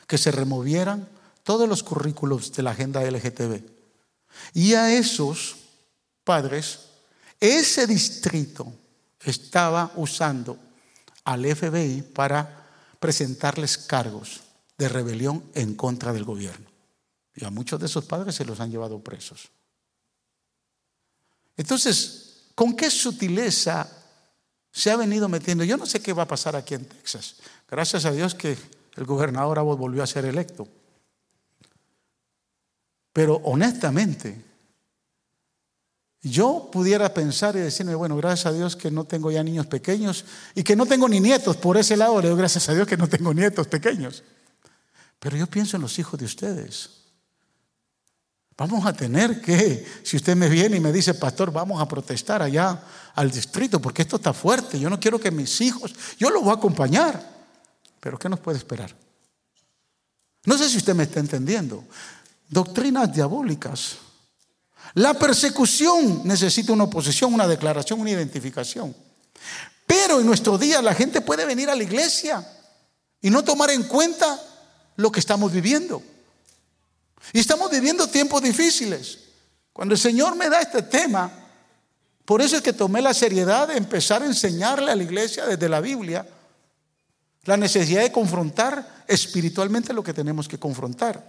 que se removieran todos los currículos de la agenda LGTB? Y a esos padres, ese distrito estaba usando al FBI para presentarles cargos de rebelión en contra del gobierno. Y a muchos de esos padres se los han llevado presos. Entonces, ¿con qué sutileza se ha venido metiendo? Yo no sé qué va a pasar aquí en Texas. Gracias a Dios que el gobernador Abbott volvió a ser electo. Pero honestamente, yo pudiera pensar y decirme, bueno, gracias a Dios que no tengo ya niños pequeños y que no tengo ni nietos. Por ese lado le doy gracias a Dios que no tengo nietos pequeños. Pero yo pienso en los hijos de ustedes. Vamos a tener que, si usted me viene y me dice, pastor, vamos a protestar allá al distrito, porque esto está fuerte. Yo no quiero que mis hijos, yo los voy a acompañar. Pero ¿qué nos puede esperar? No sé si usted me está entendiendo. Doctrinas diabólicas. La persecución necesita una oposición, una declaración, una identificación. Pero en nuestro día la gente puede venir a la iglesia y no tomar en cuenta lo que estamos viviendo. Y estamos viviendo tiempos difíciles. Cuando el Señor me da este tema, por eso es que tomé la seriedad de empezar a enseñarle a la iglesia desde la Biblia la necesidad de confrontar espiritualmente lo que tenemos que confrontar.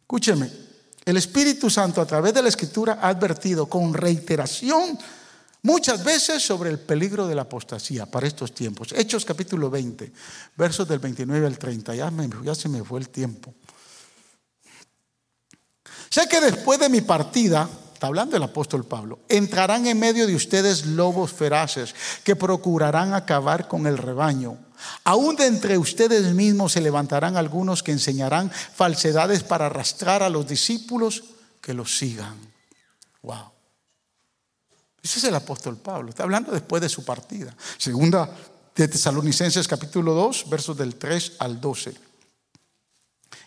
Escúcheme, el Espíritu Santo a través de la Escritura ha advertido con reiteración muchas veces sobre el peligro de la apostasía para estos tiempos. Hechos capítulo 20, versos del 29 al 30. Ya, ya se me fue el tiempo. Sé que después de mi partida, está hablando el apóstol Pablo, entrarán en medio de ustedes lobos feraces que procurarán acabar con el rebaño. Aún de entre ustedes mismos se levantarán algunos que enseñarán falsedades para arrastrar a los discípulos que los sigan. Wow. Ese es el apóstol Pablo. Está hablando después de su partida. Segunda de Tesalonicenses capítulo 2, versos del 3 al 12.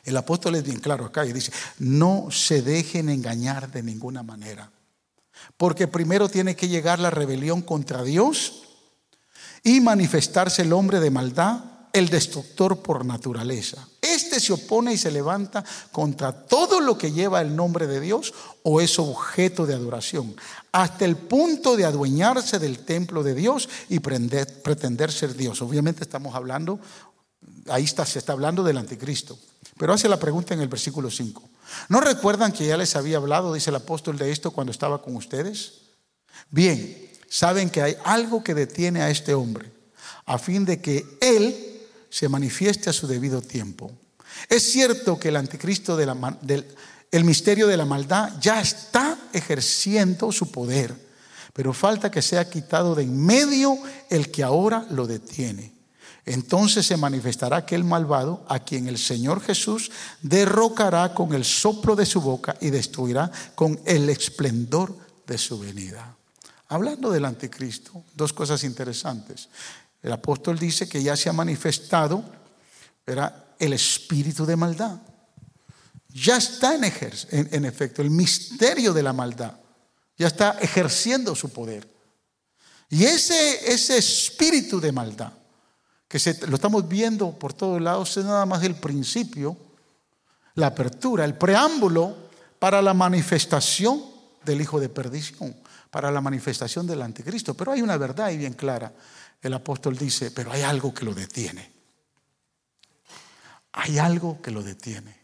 El apóstol es bien claro acá y dice, no se dejen engañar de ninguna manera, porque primero tiene que llegar la rebelión contra Dios y manifestarse el hombre de maldad, el destructor por naturaleza. Este se opone y se levanta contra todo lo que lleva el nombre de Dios o es objeto de adoración, hasta el punto de adueñarse del templo de Dios y pretender ser Dios. Obviamente estamos hablando, ahí está, se está hablando del anticristo. Pero hace la pregunta en el versículo 5. ¿No recuerdan que ya les había hablado, dice el apóstol, de esto cuando estaba con ustedes? Bien, saben que hay algo que detiene a este hombre, a fin de que él se manifieste a su debido tiempo. Es cierto que el anticristo del el misterio de la maldad ya está ejerciendo su poder, pero falta que sea quitado de en medio el que ahora lo detiene. Entonces se manifestará aquel malvado a quien el Señor Jesús derrocará con el soplo de su boca y destruirá con el esplendor de su venida. Hablando del anticristo, dos cosas interesantes. El apóstol dice que ya se ha manifestado era el espíritu de maldad. Ya está en, en efecto el misterio de la maldad. Ya está ejerciendo su poder. Y ese, ese espíritu de maldad que lo estamos viendo por todos lados, es nada más el principio, la apertura, el preámbulo para la manifestación del Hijo de Perdición, para la manifestación del Anticristo. Pero hay una verdad ahí bien clara. El apóstol dice, pero hay algo que lo detiene. Hay algo que lo detiene.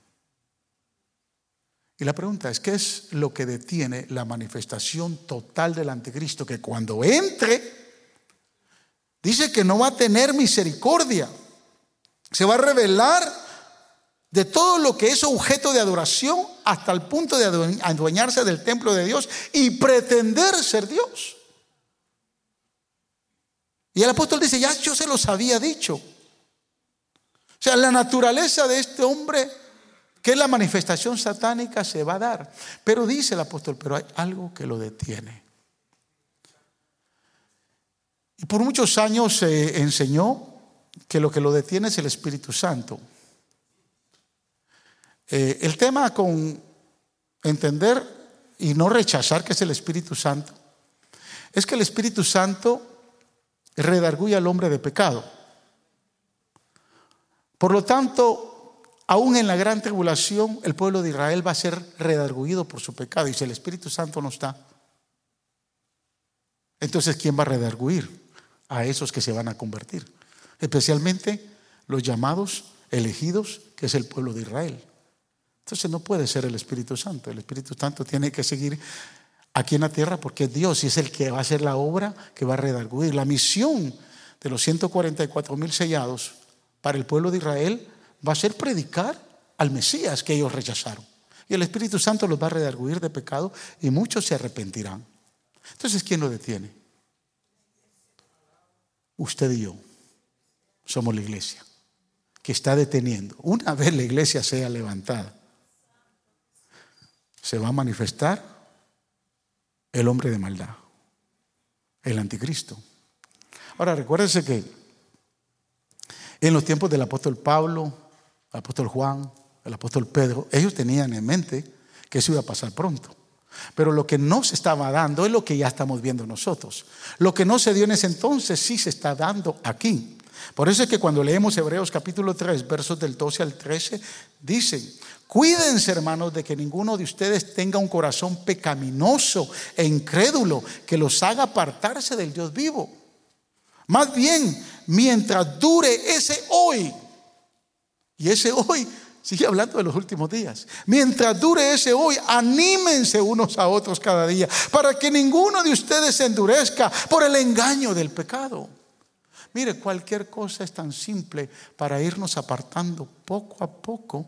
Y la pregunta es, ¿qué es lo que detiene la manifestación total del anticristo? Que cuando entre, Dice que no va a tener misericordia. Se va a revelar de todo lo que es objeto de adoración hasta el punto de adueñarse del templo de Dios y pretender ser Dios. Y el apóstol dice, ya yo se los había dicho. O sea, la naturaleza de este hombre, que es la manifestación satánica, se va a dar. Pero dice el apóstol, pero hay algo que lo detiene. Y por muchos años se enseñó que lo que lo detiene es el Espíritu Santo. Eh, el tema con entender y no rechazar que es el Espíritu Santo es que el Espíritu Santo redarguye al hombre de pecado. Por lo tanto, aún en la gran tribulación, el pueblo de Israel va a ser redarguido por su pecado. Y si el Espíritu Santo no está, entonces ¿quién va a redarguir? A esos que se van a convertir, especialmente los llamados elegidos, que es el pueblo de Israel. Entonces no puede ser el Espíritu Santo, el Espíritu Santo tiene que seguir aquí en la tierra porque es Dios y es el que va a hacer la obra que va a redarguir. La misión de los 144 mil sellados para el pueblo de Israel va a ser predicar al Mesías que ellos rechazaron. Y el Espíritu Santo los va a redarguir de pecado y muchos se arrepentirán. Entonces, ¿quién lo detiene? Usted y yo somos la iglesia que está deteniendo. Una vez la iglesia sea levantada, se va a manifestar el hombre de maldad, el anticristo. Ahora, recuérdense que en los tiempos del apóstol Pablo, el apóstol Juan, el apóstol Pedro, ellos tenían en mente que eso iba a pasar pronto. Pero lo que no se estaba dando es lo que ya estamos viendo nosotros. Lo que no se dio en ese entonces sí se está dando aquí. Por eso es que cuando leemos Hebreos capítulo 3, versos del 12 al 13, dicen, cuídense hermanos de que ninguno de ustedes tenga un corazón pecaminoso e incrédulo que los haga apartarse del Dios vivo. Más bien, mientras dure ese hoy, y ese hoy Sigue hablando de los últimos días. Mientras dure ese hoy, anímense unos a otros cada día para que ninguno de ustedes se endurezca por el engaño del pecado. Mire, cualquier cosa es tan simple para irnos apartando poco a poco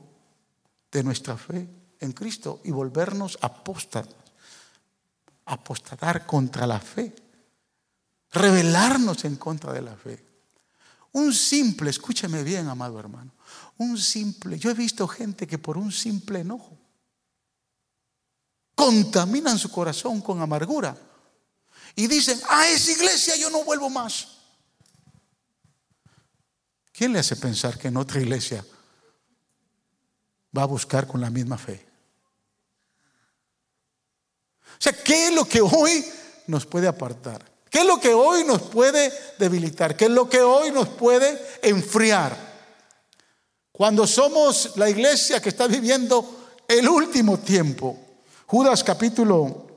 de nuestra fe en Cristo y volvernos apóstatas, apostatar contra la fe, rebelarnos en contra de la fe. Un simple, escúcheme bien, amado hermano, un simple, yo he visto gente que por un simple enojo contaminan su corazón con amargura y dicen, a esa iglesia yo no vuelvo más. ¿quién le hace pensar que en otra iglesia va a buscar con la misma fe? O sea, ¿qué es lo que hoy nos puede apartar? ¿Qué es lo que hoy nos puede debilitar? ¿Qué es lo que hoy nos puede enfriar? Cuando somos la iglesia que está viviendo el último tiempo. Judas capítulo,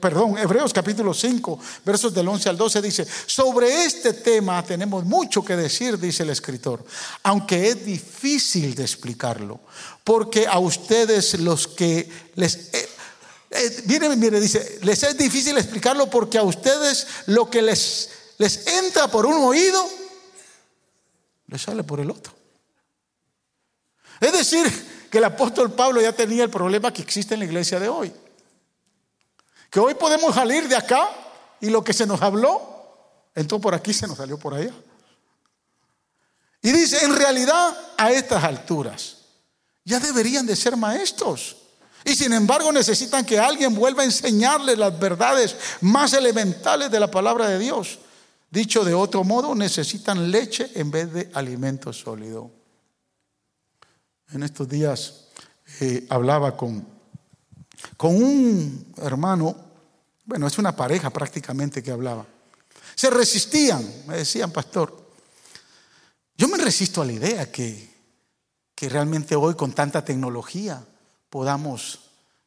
perdón, Hebreos capítulo 5, versos del 11 al 12 dice, sobre este tema tenemos mucho que decir, dice el escritor, aunque es difícil de explicarlo, porque a ustedes los que les... Eh, mire, mire, dice, les es difícil explicarlo porque a ustedes lo que les, les entra por un oído, les sale por el otro. Es decir, que el apóstol Pablo ya tenía el problema que existe en la iglesia de hoy. Que hoy podemos salir de acá y lo que se nos habló, entonces por aquí se nos salió por allá. Y dice, en realidad a estas alturas ya deberían de ser maestros. Y sin embargo necesitan que alguien vuelva a enseñarles las verdades más elementales de la palabra de Dios. Dicho de otro modo, necesitan leche en vez de alimento sólido. En estos días eh, hablaba con, con un hermano, bueno, es una pareja prácticamente que hablaba. Se resistían, me decían, pastor. Yo me resisto a la idea que, que realmente hoy con tanta tecnología podamos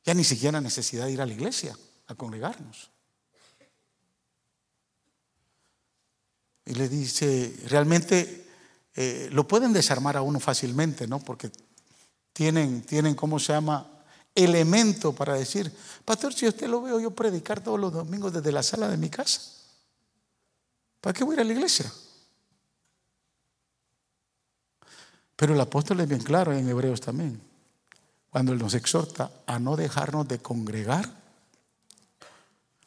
ya ni siquiera necesidad de ir a la iglesia, a congregarnos. Y le dice, realmente eh, lo pueden desarmar a uno fácilmente, ¿no? Porque tienen, tienen, ¿cómo se llama? Elemento para decir, pastor, si usted lo veo yo predicar todos los domingos desde la sala de mi casa, ¿para qué voy a ir a la iglesia? Pero el apóstol es bien claro en Hebreos también cuando Él nos exhorta a no dejarnos de congregar,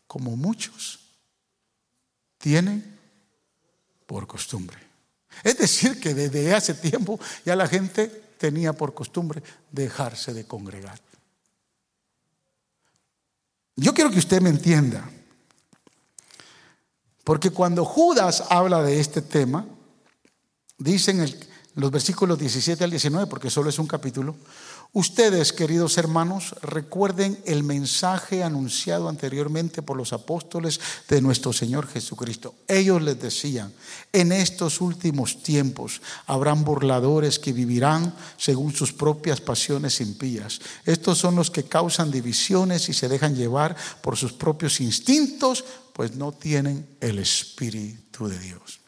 como muchos tienen por costumbre. Es decir, que desde hace tiempo ya la gente tenía por costumbre dejarse de congregar. Yo quiero que usted me entienda, porque cuando Judas habla de este tema, dice en los versículos 17 al 19, porque solo es un capítulo, Ustedes, queridos hermanos, recuerden el mensaje anunciado anteriormente por los apóstoles de nuestro Señor Jesucristo. Ellos les decían, en estos últimos tiempos habrán burladores que vivirán según sus propias pasiones impías. Estos son los que causan divisiones y se dejan llevar por sus propios instintos, pues no tienen el Espíritu de Dios.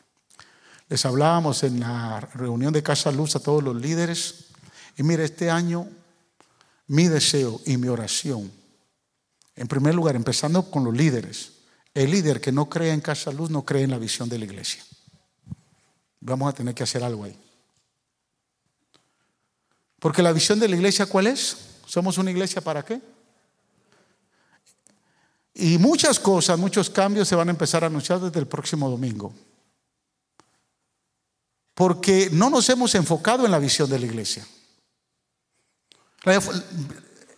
Les hablábamos en la reunión de Casa Luz a todos los líderes y mire, este año mi deseo y mi oración, en primer lugar, empezando con los líderes, el líder que no cree en Casa Luz no cree en la visión de la iglesia. Vamos a tener que hacer algo ahí. Porque la visión de la iglesia, ¿cuál es? ¿Somos una iglesia para qué? Y muchas cosas, muchos cambios se van a empezar a anunciar desde el próximo domingo. Porque no nos hemos enfocado en la visión de la iglesia.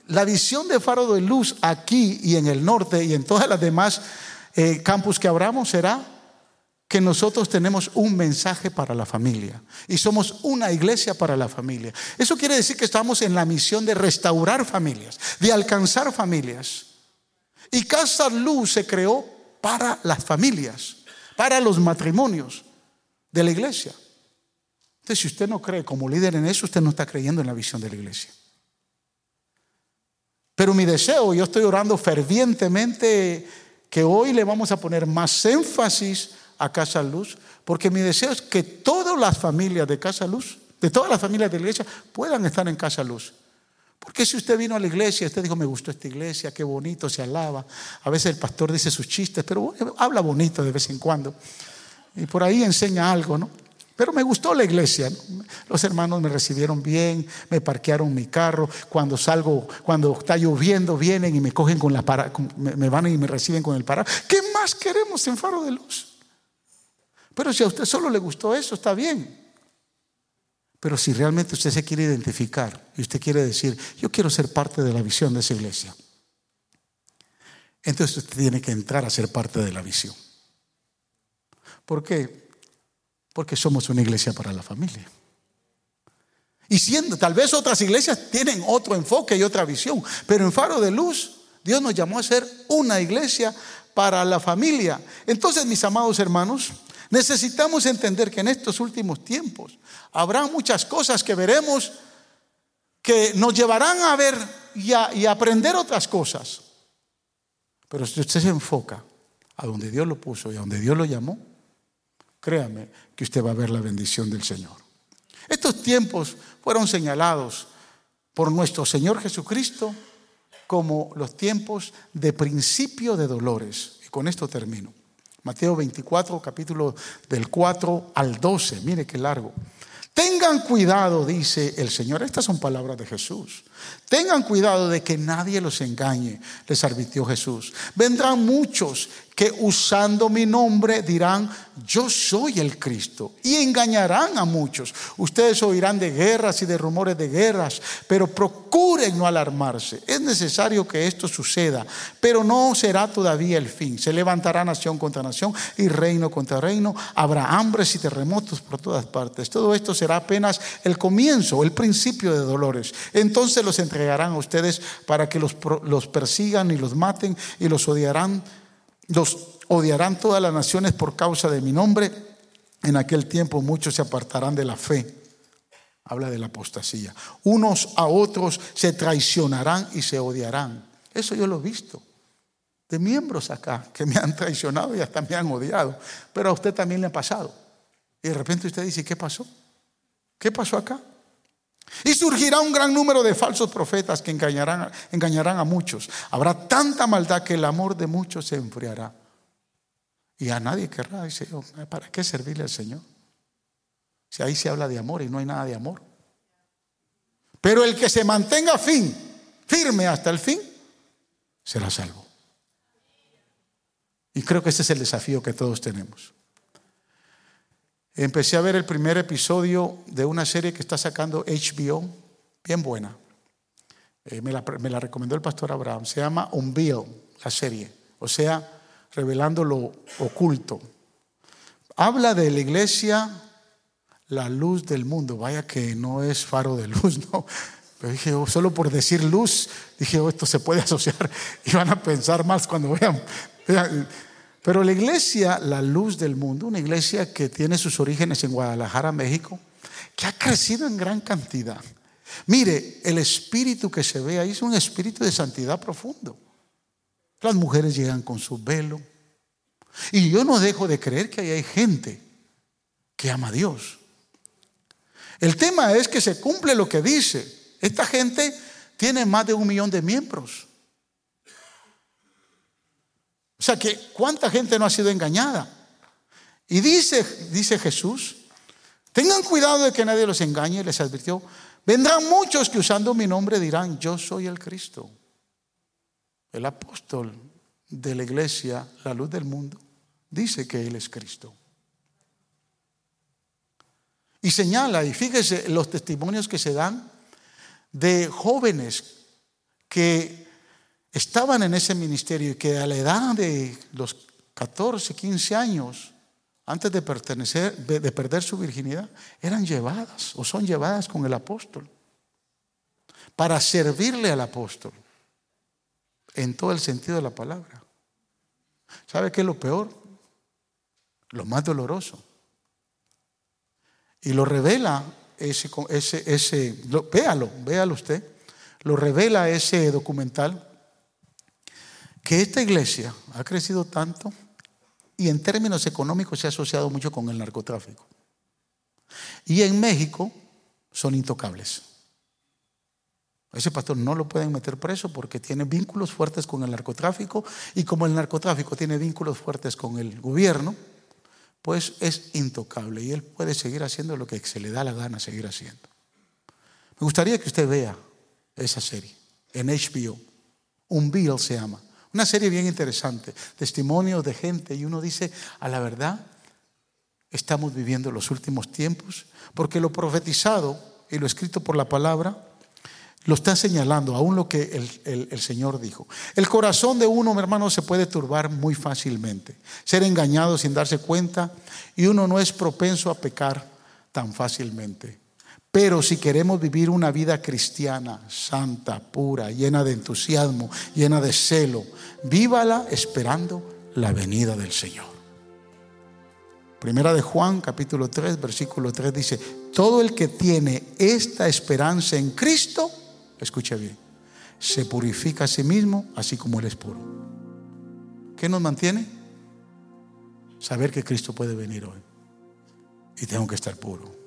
La, visión de faro de luz aquí y en el norte y en todas las demás eh, campus que abramos será que nosotros tenemos un mensaje para la familia y somos una iglesia para la familia. Eso quiere decir que estamos en la misión de restaurar familias, de alcanzar familias. Y Casa Luz se creó para las familias, para los matrimonios de la iglesia. Entonces, si usted no cree como líder en eso, usted no está creyendo en la visión de la iglesia. Pero mi deseo, yo estoy orando fervientemente que hoy le vamos a poner más énfasis a Casa Luz, porque mi deseo es que todas las familias de Casa Luz, de todas las familias de la iglesia, puedan estar en Casa Luz. Porque si usted vino a la iglesia, usted dijo, me gustó esta iglesia, qué bonito, se alaba. A veces el pastor dice sus chistes, pero habla bonito de vez en cuando. Y por ahí enseña algo, ¿no? Pero me gustó la iglesia. Los hermanos me recibieron bien, me parquearon mi carro. Cuando salgo, cuando está lloviendo, vienen y me cogen con la para, me van y me reciben con el para. ¿Qué más queremos en Faro de Luz? Pero si a usted solo le gustó eso, está bien. Pero si realmente usted se quiere identificar y usted quiere decir, yo quiero ser parte de la visión de esa iglesia, entonces usted tiene que entrar a ser parte de la visión. ¿Por qué? Porque somos una iglesia para la familia. Y siendo, tal vez otras iglesias tienen otro enfoque y otra visión, pero en Faro de Luz, Dios nos llamó a ser una iglesia para la familia. Entonces, mis amados hermanos, necesitamos entender que en estos últimos tiempos habrá muchas cosas que veremos que nos llevarán a ver y a, aprender otras cosas. Pero si usted se enfoca a donde Dios lo puso y a donde Dios lo llamó, créame que usted va a ver la bendición del Señor. Estos tiempos fueron señalados por nuestro Señor Jesucristo como los tiempos de principio de dolores. Y con esto termino. Mateo 24, capítulo del 4 al 12. Mire qué largo. Tengan cuidado, dice el Señor. Estas son palabras de Jesús. Tengan cuidado de que nadie los engañe, les advirtió Jesús. Vendrán muchos que usando mi nombre dirán, yo soy el Cristo, y engañarán a muchos. Ustedes oirán de guerras y de rumores de guerras, pero procuren no alarmarse. Es necesario que esto suceda, pero no será todavía el fin. Se levantará nación contra nación y reino contra reino. Habrá hambres y terremotos por todas partes. Todo esto será apenas el comienzo, el principio de dolores. Entonces los entregarán a ustedes para que los, los persigan y los maten y los odiarán los odiarán todas las naciones por causa de mi nombre. En aquel tiempo muchos se apartarán de la fe. Habla de la apostasía. Unos a otros se traicionarán y se odiarán. Eso yo lo he visto. De miembros acá que me han traicionado y hasta me han odiado. Pero a usted también le ha pasado. Y de repente usted dice, ¿qué pasó? ¿Qué pasó acá? Y surgirá un gran número de falsos profetas que engañarán, engañarán a muchos. Habrá tanta maldad que el amor de muchos se enfriará. Y a nadie querrá, dice, ¿para qué servirle al Señor? Si ahí se habla de amor y no hay nada de amor. Pero el que se mantenga fin, firme hasta el fin, será salvo. Y creo que ese es el desafío que todos tenemos. Empecé a ver el primer episodio de una serie que está sacando HBO, bien buena. Eh, me, la, recomendó el pastor Abraham. Se llama Unveil, la serie. O sea, revelando lo oculto. Habla de la iglesia, la luz del mundo. Vaya que no es faro de luz, ¿no? Pero dije, oh, solo por decir luz, dije, oh, esto se puede asociar. Y van a pensar más cuando vean pero la iglesia, la luz del mundo, una iglesia que tiene sus orígenes en Guadalajara, México, que ha crecido en gran cantidad. Mire, el espíritu que se ve ahí es un espíritu de santidad profundo. Las mujeres llegan con su velo. Y yo no dejo de creer que hay gente que ama a Dios. El tema es que se cumple lo que dice. Esta gente tiene más de un millón de miembros. O sea que cuánta gente no ha sido engañada. Y dice, dice Jesús, tengan cuidado de que nadie los engañe, les advirtió, vendrán muchos que usando mi nombre dirán, yo soy el Cristo. El apóstol de la iglesia, la luz del mundo, dice que Él es Cristo. Y señala, y fíjese los testimonios que se dan de jóvenes que estaban en ese ministerio y que a la edad de los 14, 15 años, antes de pertenecer, de perder su virginidad, eran llevadas o son llevadas con el apóstol para servirle al apóstol en todo el sentido de la palabra. ¿Sabe qué es lo peor? Lo más doloroso. Y lo revela ese, ese, ese véalo, véalo usted, lo revela ese documental que esta iglesia ha crecido tanto y en términos económicos se ha asociado mucho con el narcotráfico. Y en México son intocables. ese pastor no lo pueden meter preso porque tiene vínculos fuertes con el narcotráfico y como el narcotráfico tiene vínculos fuertes con el gobierno, pues es intocable y él puede seguir haciendo lo que se le da la gana seguir haciendo. Me gustaría que usted vea esa serie en HBO. Un Bill se llama. Una serie bien interesante, testimonios de gente y uno dice, a la verdad, estamos viviendo los últimos tiempos, porque lo profetizado y lo escrito por la palabra Lo está señalando, aún lo que el, el, Señor dijo. El corazón de uno, mi hermano, se puede turbar muy fácilmente, ser engañado sin darse cuenta, y uno no es propenso a pecar tan fácilmente. Pero si queremos vivir una vida cristiana, santa, pura, llena de entusiasmo, llena de celo, vívala esperando la venida del Señor. Primera de Juan, capítulo 3, versículo 3 dice, todo el que tiene esta esperanza en Cristo, escucha bien, se purifica a sí mismo, así como Él es puro. ¿Qué nos mantiene? Saber que Cristo puede venir hoy. Y tengo que estar puro.